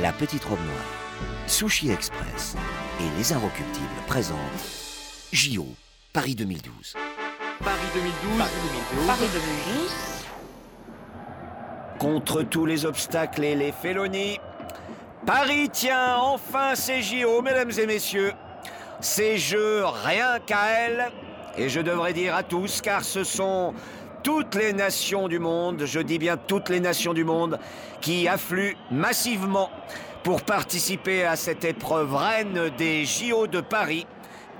La Petite Robe Noire, Sushi Express et Les Inrecuptibles présentent JO Paris 2012. Paris 2012. Paris 2012. Contre tous les obstacles et les félonies, Paris tient enfin ses JO, mesdames et messieurs. Ces jeux rien qu'à elle, et je devrais dire à tous, car ce sont toutes les nations du monde, je dis bien toutes les nations du monde, qui affluent massivement pour participer à cette épreuve reine des JO de Paris.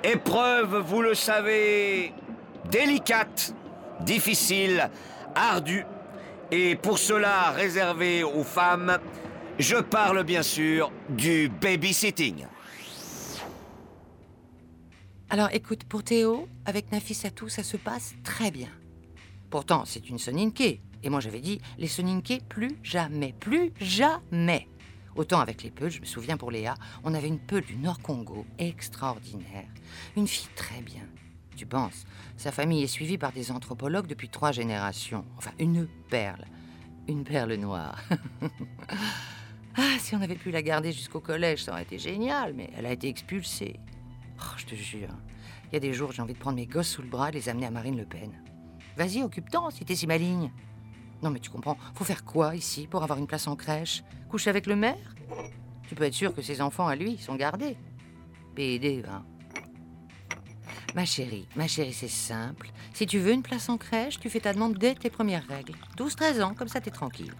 Épreuve, vous le savez, délicate, difficile, ardue, et pour cela réservée aux femmes. Je parle bien sûr du babysitting. Alors écoute, pour Théo, avec Nafissatou, ça se passe très bien. Pourtant, c'est une Soninké. Et moi, j'avais dit, les Soninké, plus jamais, plus jamais. Autant avec les Peuls, je me souviens pour Léa, on avait une Peul du Nord-Congo extraordinaire. Une fille très bien. Tu penses? Sa famille est suivie par des anthropologues depuis trois générations. Enfin, une perle. Une perle noire. ah, si on avait pu la garder jusqu'au collège, ça aurait été génial, mais elle a été expulsée. Oh, je te jure, il y a des jours, j'ai envie de prendre mes gosses sous le bras et les amener à Marine Le Pen. Vas-y, occupe-t'en si t'es si maligne. Non, mais tu comprends, faut faire quoi ici pour avoir une place en crèche? Coucher avec le maire? Tu peux être sûr que ses enfants à lui sont gardés. PD, hein. Ma chérie, ma chérie, c'est simple. Si tu veux une place en crèche, tu fais ta demande dès tes premières règles. 12-13 ans, comme ça t'es tranquille.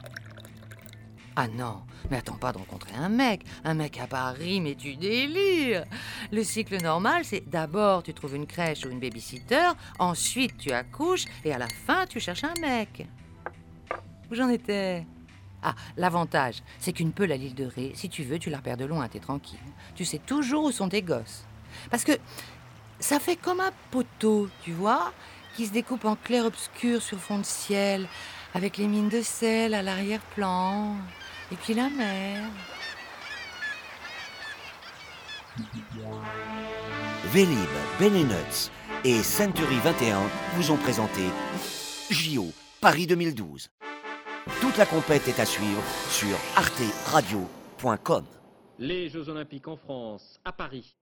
Ah non, mais attends pas de rencontrer un mec. Un mec à Paris, mais tu délires. Le cycle normal, c'est d'abord tu trouves une crèche ou une babysitter, ensuite tu accouches et à la fin tu cherches un mec. Où j'en étais? Ah, l'avantage, c'est qu'une peule à l'île de Ré, si tu veux, tu la repères de loin, t'es tranquille. Tu sais toujours où sont tes gosses. Parce que ça fait comme un poteau, tu vois, qui se découpe en clair-obscur sur fond de ciel, avec les mines de sel à l'arrière-plan, et puis la mer. Vélib, Benenuts et Century 21 vous ont présenté JO Paris 2012. Toute la compète est à suivre sur arteradio.com. Les Jeux Olympiques en France, à Paris,